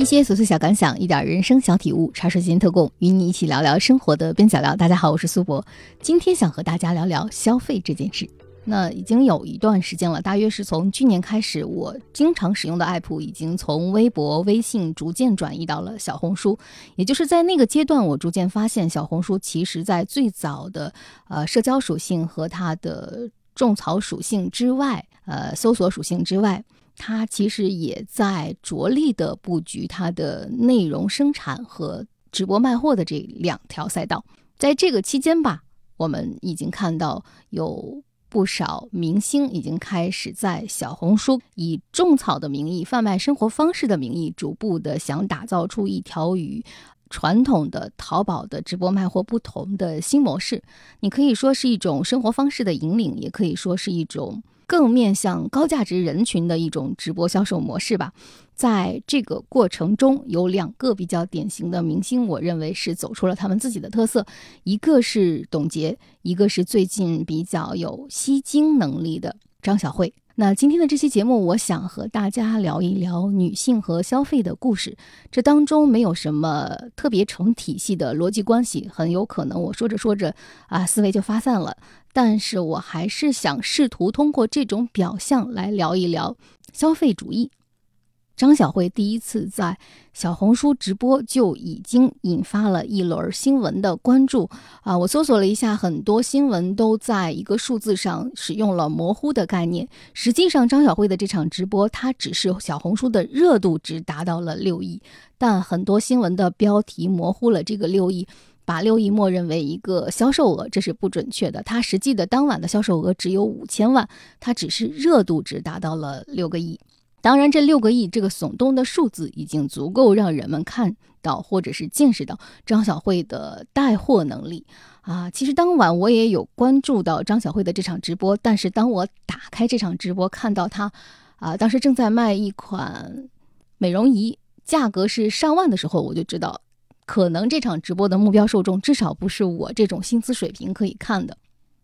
一些琐碎小感想，一点人生小体悟，茶水间特供，与你一起聊聊生活的边角料。大家好，我是苏博，今天想和大家聊聊消费这件事。那已经有一段时间了，大约是从去年开始，我经常使用的 app 已经从微博、微信逐渐转移到了小红书。也就是在那个阶段，我逐渐发现，小红书其实在最早的呃社交属性和它的种草属性之外，呃搜索属性之外，它其实也在着力的布局它的内容生产和直播卖货的这两条赛道。在这个期间吧，我们已经看到有。不少明星已经开始在小红书以种草的名义、贩卖生活方式的名义，逐步的想打造出一条与传统的淘宝的直播卖货不同的新模式。你可以说是一种生活方式的引领，也可以说是一种。更面向高价值人群的一种直播销售模式吧。在这个过程中，有两个比较典型的明星，我认为是走出了他们自己的特色。一个是董洁，一个是最近比较有吸睛能力的张小慧。那今天的这期节目，我想和大家聊一聊女性和消费的故事。这当中没有什么特别成体系的逻辑关系，很有可能我说着说着啊，思维就发散了。但是我还是想试图通过这种表象来聊一聊消费主义。张小慧第一次在小红书直播就已经引发了一轮新闻的关注啊！我搜索了一下，很多新闻都在一个数字上使用了模糊的概念。实际上，张小慧的这场直播，它只是小红书的热度值达到了六亿，但很多新闻的标题模糊了这个六亿，把六亿默认为一个销售额，这是不准确的。它实际的当晚的销售额只有五千万，它只是热度值达到了六个亿。当然，这六个亿这个耸动的数字已经足够让人们看到或者是见识到张小慧的带货能力啊。其实当晚我也有关注到张小慧的这场直播，但是当我打开这场直播，看到她啊，当时正在卖一款美容仪，价格是上万的时候，我就知道，可能这场直播的目标受众至少不是我这种薪资水平可以看的。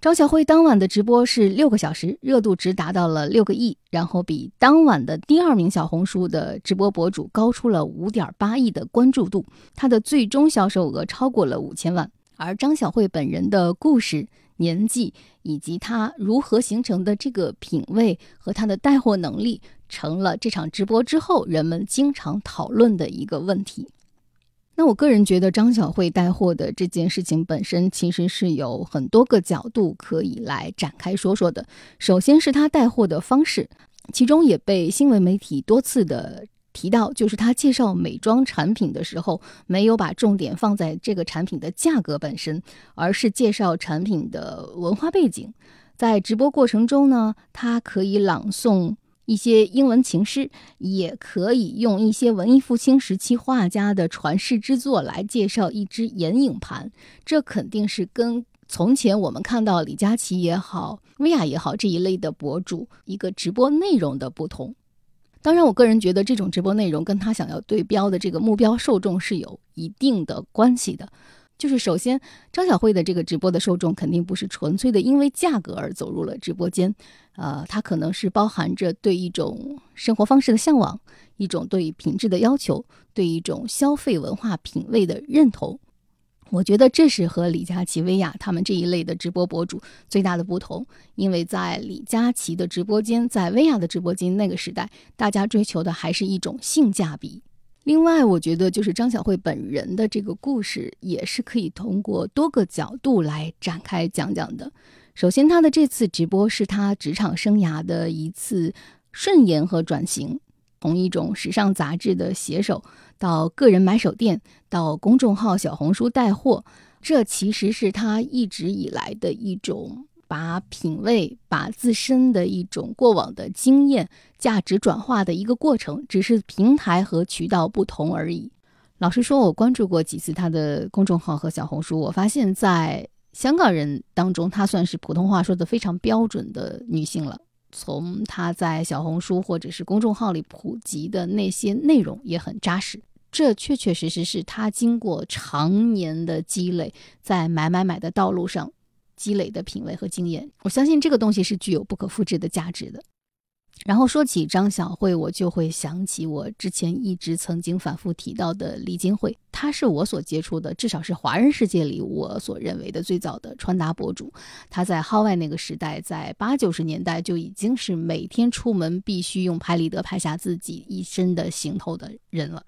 张小慧当晚的直播是六个小时，热度值达到了六个亿，然后比当晚的第二名小红书的直播博主高出了五点八亿的关注度，他的最终销售额超过了五千万。而张小慧本人的故事、年纪以及她如何形成的这个品味和她的带货能力，成了这场直播之后人们经常讨论的一个问题。那我个人觉得，张小慧带货的这件事情本身其实是有很多个角度可以来展开说说的。首先是她带货的方式，其中也被新闻媒体多次的提到，就是她介绍美妆产品的时候，没有把重点放在这个产品的价格本身，而是介绍产品的文化背景。在直播过程中呢，她可以朗诵。一些英文情诗，也可以用一些文艺复兴时期画家的传世之作来介绍一只眼影盘。这肯定是跟从前我们看到李佳琦也好、薇娅也好这一类的博主一个直播内容的不同。当然，我个人觉得这种直播内容跟他想要对标的这个目标受众是有一定的关系的。就是首先，张小慧的这个直播的受众肯定不是纯粹的因为价格而走入了直播间，呃，它可能是包含着对一种生活方式的向往，一种对品质的要求，对一种消费文化品味的认同。我觉得这是和李佳琦、薇娅他们这一类的直播博主最大的不同，因为在李佳琦的直播间，在薇娅的直播间那个时代，大家追求的还是一种性价比。另外，我觉得就是张小慧本人的这个故事，也是可以通过多个角度来展开讲讲的。首先，她的这次直播是她职场生涯的一次顺延和转型，从一种时尚杂志的写手到个人买手店，到公众号小红书带货，这其实是她一直以来的一种。把品味、把自身的一种过往的经验、价值转化的一个过程，只是平台和渠道不同而已。老实说，我关注过几次她的公众号和小红书，我发现，在香港人当中，她算是普通话说的非常标准的女性了。从她在小红书或者是公众号里普及的那些内容也很扎实，这确确实实是她经过常年的积累，在买买买的道路上。积累的品味和经验，我相信这个东西是具有不可复制的价值的。然后说起张小慧，我就会想起我之前一直曾经反复提到的李金慧，她是我所接触的，至少是华人世界里我所认为的最早的穿搭博主。她在号外那个时代，在八九十年代就已经是每天出门必须用拍立得拍下自己一身的行头的人了。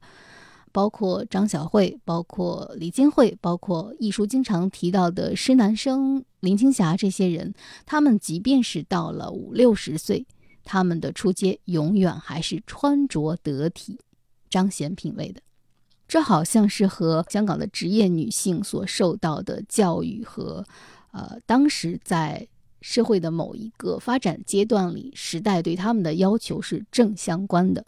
包括张小慧，包括李金慧，包括艺术经常提到的施南生、林青霞这些人，他们即便是到了五六十岁。他们的出街永远还是穿着得体、彰显品味的，这好像是和香港的职业女性所受到的教育和，呃，当时在社会的某一个发展阶段里，时代对他们的要求是正相关的。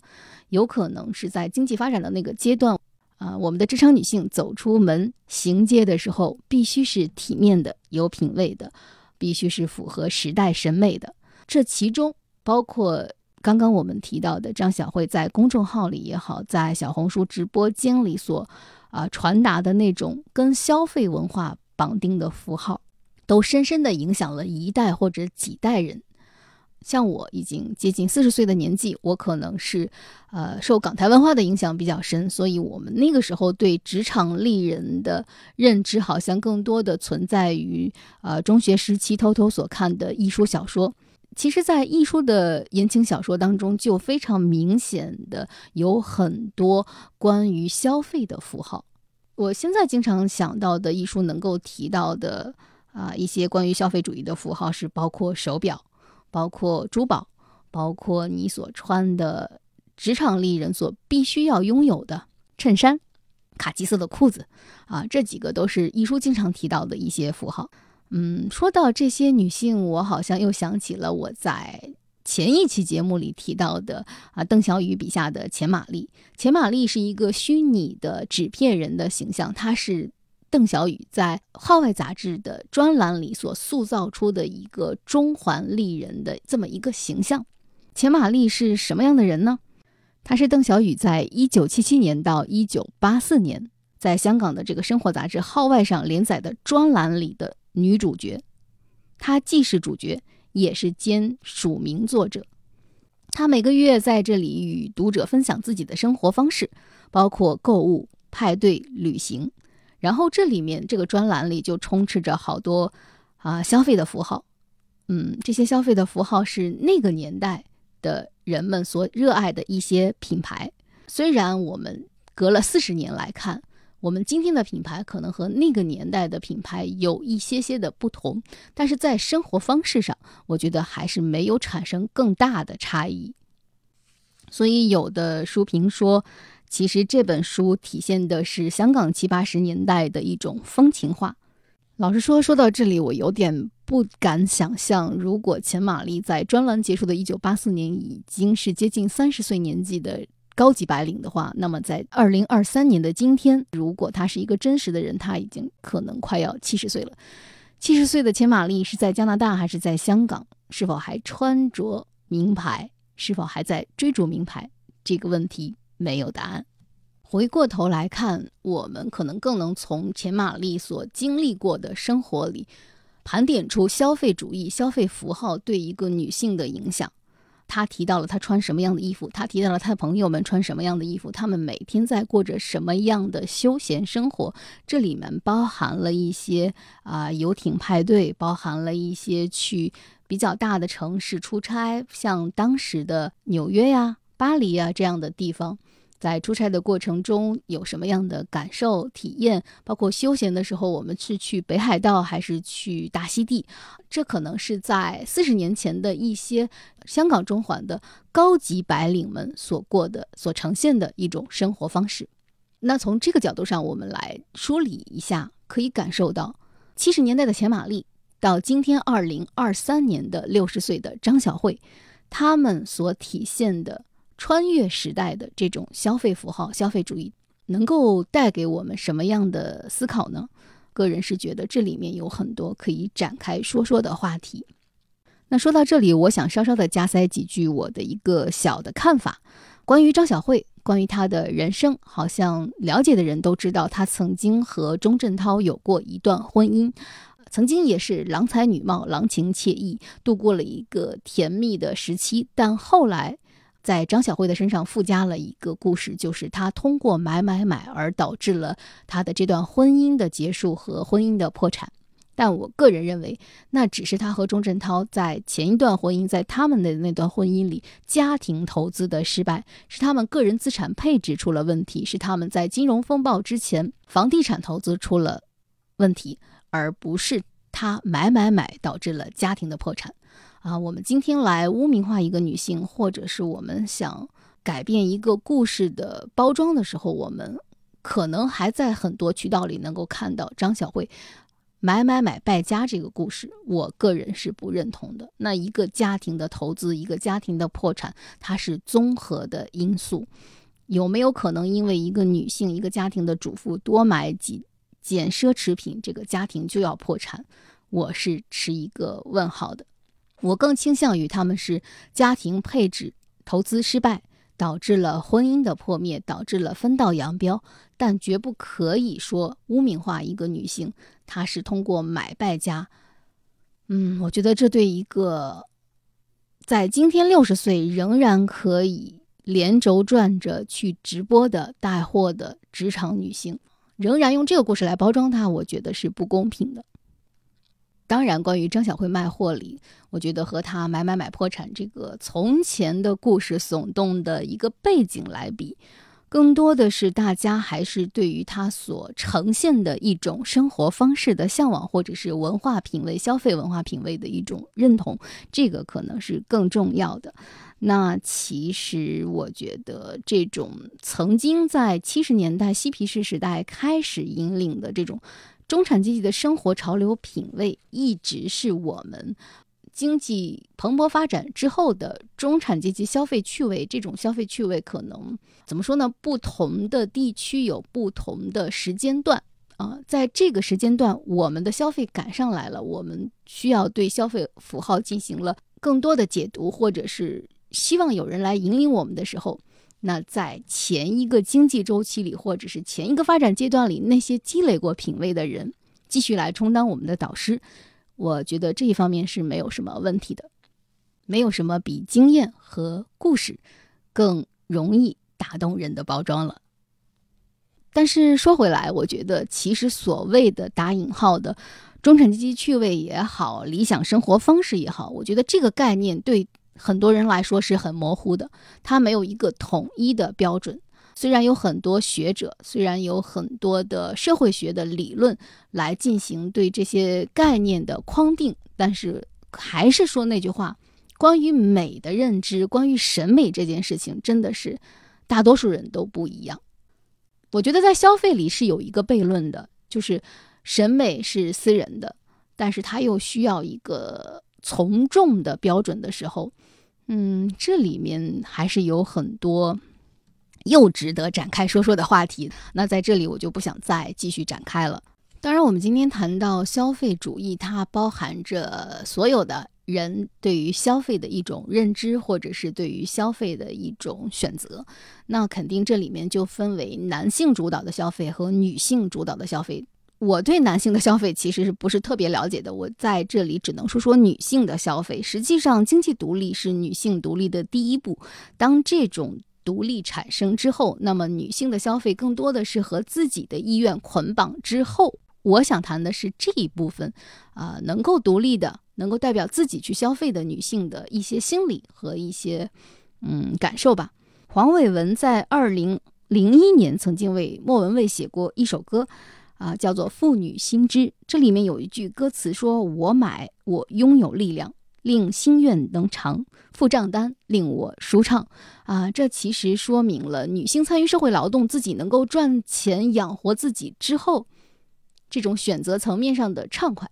有可能是在经济发展的那个阶段，啊，我们的职场女性走出门行街的时候，必须是体面的、有品位的，必须是符合时代审美的。这其中。包括刚刚我们提到的张小慧在公众号里也好，在小红书直播间里所啊传达的那种跟消费文化绑定的符号，都深深的影响了一代或者几代人。像我已经接近四十岁的年纪，我可能是呃受港台文化的影响比较深，所以我们那个时候对职场丽人的认知，好像更多的存在于呃中学时期偷偷所看的艺术小说。其实，在艺术的言情小说当中，就非常明显的有很多关于消费的符号。我现在经常想到的艺术能够提到的啊一些关于消费主义的符号，是包括手表、包括珠宝、包括你所穿的职场丽人所必须要拥有的衬衫、卡其色的裤子啊，这几个都是艺术经常提到的一些符号。嗯，说到这些女性，我好像又想起了我在前一期节目里提到的啊，邓小雨笔下的钱玛丽。钱玛丽是一个虚拟的纸片人的形象，她是邓小宇在《号外》杂志的专栏里所塑造出的一个中环丽人的这么一个形象。钱玛丽是什么样的人呢？她是邓小宇在一九七七年到一九八四年在香港的这个生活杂志《号外》上连载的专栏里的。女主角，她既是主角，也是兼署名作者。她每个月在这里与读者分享自己的生活方式，包括购物、派对、旅行。然后这里面这个专栏里就充斥着好多啊消费的符号。嗯，这些消费的符号是那个年代的人们所热爱的一些品牌。虽然我们隔了四十年来看。我们今天的品牌可能和那个年代的品牌有一些些的不同，但是在生活方式上，我觉得还是没有产生更大的差异。所以有的书评说，其实这本书体现的是香港七八十年代的一种风情画。老实说，说到这里，我有点不敢想象，如果钱玛丽在专栏结束的一九八四年已经是接近三十岁年纪的。高级白领的话，那么在二零二三年的今天，如果他是一个真实的人，他已经可能快要七十岁了。七十岁的钱玛丽是在加拿大还是在香港？是否还穿着名牌？是否还在追逐名牌？这个问题没有答案。回过头来看，我们可能更能从钱玛丽所经历过的生活里，盘点出消费主义、消费符号对一个女性的影响。她提到了她穿什么样的衣服，她提到了她的朋友们穿什么样的衣服，他们每天在过着什么样的休闲生活。这里面包含了一些啊游艇派对，包含了一些去比较大的城市出差，像当时的纽约呀、巴黎呀这样的地方。在出差的过程中有什么样的感受体验？包括休闲的时候，我们是去北海道还是去大溪地？这可能是在四十年前的一些香港中环的高级白领们所过的、所呈现的一种生活方式。那从这个角度上，我们来梳理一下，可以感受到七十年代的钱玛丽到今天二零二三年的六十岁的张小慧，他们所体现的。穿越时代的这种消费符号、消费主义，能够带给我们什么样的思考呢？个人是觉得这里面有很多可以展开说说的话题。那说到这里，我想稍稍的加塞几句我的一个小的看法，关于张小慧，关于她的人生，好像了解的人都知道，她曾经和钟镇涛有过一段婚姻。曾经也是郎才女貌、郎情妾意，度过了一个甜蜜的时期。但后来，在张小慧的身上附加了一个故事，就是她通过买买买而导致了她的这段婚姻的结束和婚姻的破产。但我个人认为，那只是她和钟镇涛在前一段婚姻，在他们的那段婚姻里，家庭投资的失败，是他们个人资产配置出了问题，是他们在金融风暴之前房地产投资出了问题，而不是他买买买导致了家庭的破产。啊，我们今天来污名化一个女性，或者是我们想改变一个故事的包装的时候，我们可能还在很多渠道里能够看到张小慧。买买买败家这个故事，我个人是不认同的。那一个家庭的投资，一个家庭的破产，它是综合的因素。有没有可能因为一个女性、一个家庭的主妇多买几件奢侈品，这个家庭就要破产？我是持一个问号的。我更倾向于他们是家庭配置投资失败。导致了婚姻的破灭，导致了分道扬镳，但绝不可以说污名化一个女性，她是通过买败家。嗯，我觉得这对一个在今天六十岁仍然可以连轴转着去直播的带货的职场女性，仍然用这个故事来包装她，我觉得是不公平的。当然，关于张小慧卖货里，我觉得和她买买买破产这个从前的故事耸动的一个背景来比，更多的是大家还是对于她所呈现的一种生活方式的向往，或者是文化品味、消费文化品味的一种认同，这个可能是更重要的。那其实我觉得，这种曾经在七十年代嬉皮士时代开始引领的这种。中产阶级的生活潮流品味，一直是我们经济蓬勃发展之后的中产阶级消费趣味。这种消费趣味可能怎么说呢？不同的地区有不同的时间段啊，在这个时间段，我们的消费赶上来了，我们需要对消费符号进行了更多的解读，或者是希望有人来引领我们的时候。那在前一个经济周期里，或者是前一个发展阶段里，那些积累过品味的人，继续来充当我们的导师，我觉得这一方面是没有什么问题的，没有什么比经验和故事更容易打动人的包装了。但是说回来，我觉得其实所谓的打引号的中产阶级趣味也好，理想生活方式也好，我觉得这个概念对。很多人来说是很模糊的，它没有一个统一的标准。虽然有很多学者，虽然有很多的社会学的理论来进行对这些概念的框定，但是还是说那句话：关于美的认知，关于审美这件事情，真的是大多数人都不一样。我觉得在消费里是有一个悖论的，就是审美是私人的，但是它又需要一个从众的标准的时候。嗯，这里面还是有很多又值得展开说说的话题。那在这里我就不想再继续展开了。当然，我们今天谈到消费主义，它包含着所有的人对于消费的一种认知，或者是对于消费的一种选择。那肯定这里面就分为男性主导的消费和女性主导的消费。我对男性的消费其实是不是特别了解的？我在这里只能说说女性的消费。实际上，经济独立是女性独立的第一步。当这种独立产生之后，那么女性的消费更多的是和自己的意愿捆绑之后。我想谈的是这一部分，啊，能够独立的、能够代表自己去消费的女性的一些心理和一些嗯感受吧。黄伟文在二零零一年曾经为莫文蔚写过一首歌。啊，叫做妇女心知。这里面有一句歌词说：“我买，我拥有力量，令心愿能偿；付账单，令我舒畅。”啊，这其实说明了女性参与社会劳动，自己能够赚钱养活自己之后，这种选择层面上的畅快。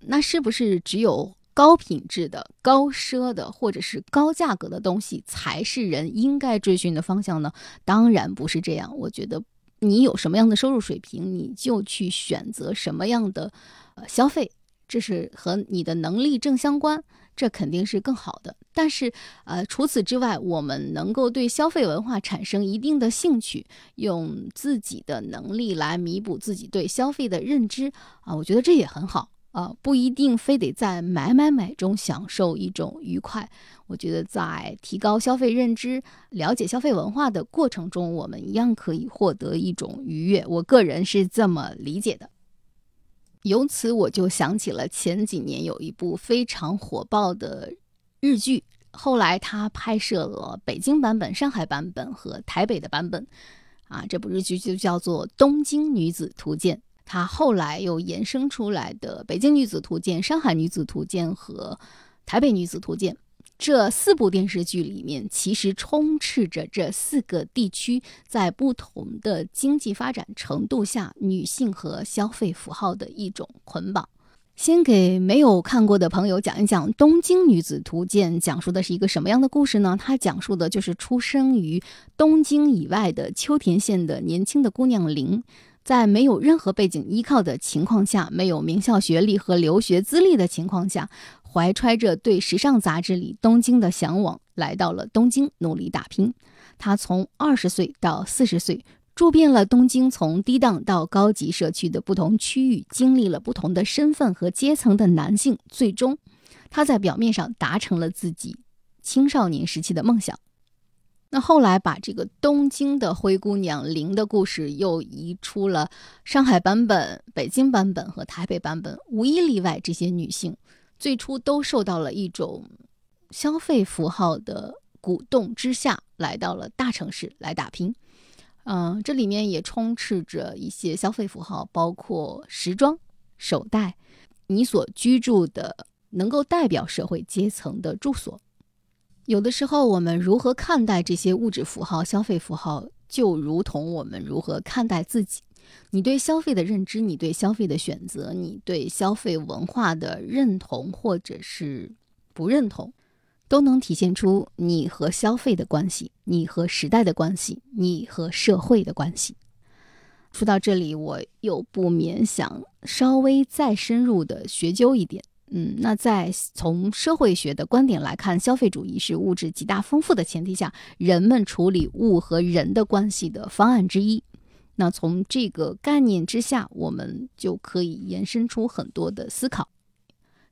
那是不是只有高品质的、高奢的，或者是高价格的东西，才是人应该追寻的方向呢？当然不是这样。我觉得。你有什么样的收入水平，你就去选择什么样的呃消费，这是和你的能力正相关，这肯定是更好的。但是呃，除此之外，我们能够对消费文化产生一定的兴趣，用自己的能力来弥补自己对消费的认知啊，我觉得这也很好。啊，不一定非得在买买买中享受一种愉快。我觉得在提高消费认知、了解消费文化的过程中，我们一样可以获得一种愉悦。我个人是这么理解的。由此我就想起了前几年有一部非常火爆的日剧，后来他拍摄了北京版本、上海版本和台北的版本。啊，这部日剧就叫做《东京女子图鉴》。它后来又衍生出来的《北京女子图鉴》《上海女子图鉴》和《台北女子图鉴》这四部电视剧里面，其实充斥着这四个地区在不同的经济发展程度下女性和消费符号的一种捆绑。先给没有看过的朋友讲一讲《东京女子图鉴》讲述的是一个什么样的故事呢？它讲述的就是出生于东京以外的秋田县的年轻的姑娘林。在没有任何背景依靠的情况下，没有名校学历和留学资历的情况下，怀揣着对时尚杂志里东京的向往，来到了东京努力打拼。他从二十岁到四十岁，住遍了东京从低档到高级社区的不同区域，经历了不同的身份和阶层的男性。最终，他在表面上达成了自己青少年时期的梦想。那后来把这个东京的灰姑娘林的故事又移出了上海版本、北京版本和台北版本，无一例外，这些女性最初都受到了一种消费符号的鼓动之下，来到了大城市来打拼。嗯，这里面也充斥着一些消费符号，包括时装、手袋，你所居住的能够代表社会阶层的住所。有的时候，我们如何看待这些物质符号、消费符号，就如同我们如何看待自己。你对消费的认知，你对消费的选择，你对消费文化的认同或者是不认同，都能体现出你和消费的关系，你和时代的关系，你和社会的关系。说到这里，我又不免想稍微再深入的学究一点。嗯，那在从社会学的观点来看，消费主义是物质极大丰富的前提下，人们处理物和人的关系的方案之一。那从这个概念之下，我们就可以延伸出很多的思考。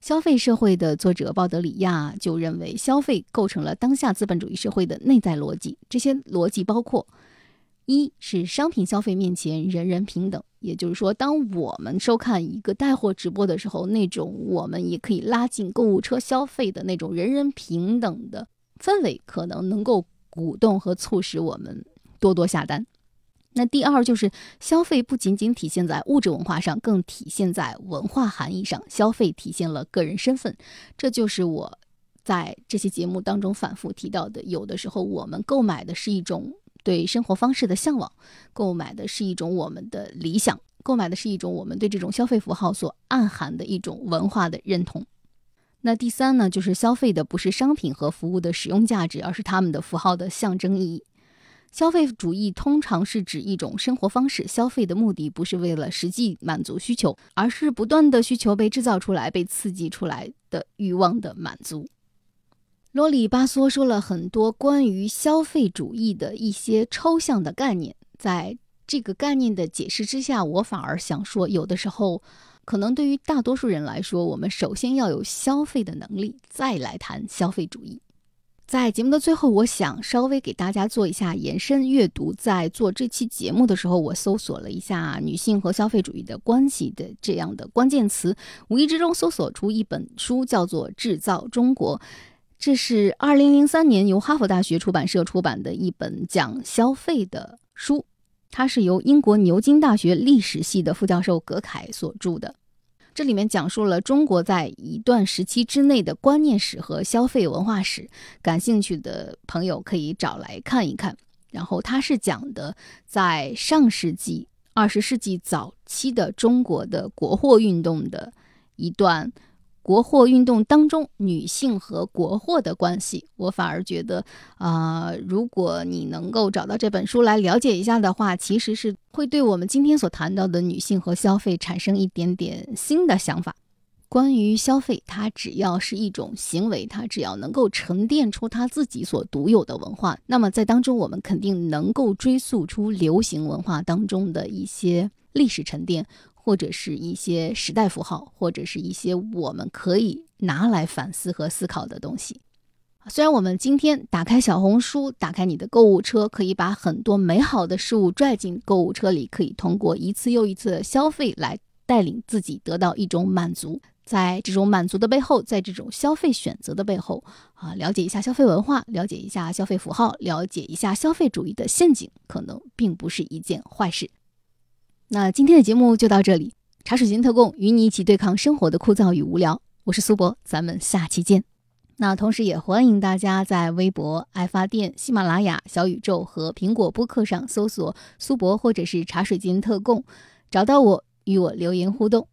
消费社会的作者鲍德里亚就认为，消费构成了当下资本主义社会的内在逻辑。这些逻辑包括：一是商品消费面前人人平等。也就是说，当我们收看一个带货直播的时候，那种我们也可以拉进购物车消费的那种人人平等的氛围，可能能够鼓动和促使我们多多下单。那第二就是消费不仅仅体现在物质文化上，更体现在文化含义上。消费体现了个人身份，这就是我在这期节目当中反复提到的。有的时候，我们购买的是一种。对生活方式的向往，购买的是一种我们的理想，购买的是一种我们对这种消费符号所暗含的一种文化的认同。那第三呢，就是消费的不是商品和服务的使用价值，而是他们的符号的象征意义。消费主义通常是指一种生活方式，消费的目的不是为了实际满足需求，而是不断的需求被制造出来、被刺激出来的欲望的满足。啰里吧嗦说了很多关于消费主义的一些抽象的概念，在这个概念的解释之下，我反而想说，有的时候，可能对于大多数人来说，我们首先要有消费的能力，再来谈消费主义。在节目的最后，我想稍微给大家做一下延伸阅读。在做这期节目的时候，我搜索了一下女性和消费主义的关系的这样的关键词，无意之中搜索出一本书，叫做《制造中国》。这是二零零三年由哈佛大学出版社出版的一本讲消费的书，它是由英国牛津大学历史系的副教授葛凯所著的。这里面讲述了中国在一段时期之内的观念史和消费文化史，感兴趣的朋友可以找来看一看。然后它是讲的在上世纪二十世纪早期的中国的国货运动的一段。国货运动当中，女性和国货的关系，我反而觉得，啊，如果你能够找到这本书来了解一下的话，其实是会对我们今天所谈到的女性和消费产生一点点新的想法。关于消费，它只要是一种行为，它只要能够沉淀出它自己所独有的文化，那么在当中，我们肯定能够追溯出流行文化当中的一些历史沉淀。或者是一些时代符号，或者是一些我们可以拿来反思和思考的东西。虽然我们今天打开小红书，打开你的购物车，可以把很多美好的事物拽进购物车里，可以通过一次又一次的消费来带领自己得到一种满足。在这种满足的背后，在这种消费选择的背后，啊，了解一下消费文化，了解一下消费符号，了解一下消费主义的陷阱，可能并不是一件坏事。那今天的节目就到这里，茶水间特供，与你一起对抗生活的枯燥与无聊。我是苏博，咱们下期见。那同时也欢迎大家在微博、爱发电、喜马拉雅、小宇宙和苹果播客上搜索“苏博”或者是“茶水间特供”，找到我，与我留言互动。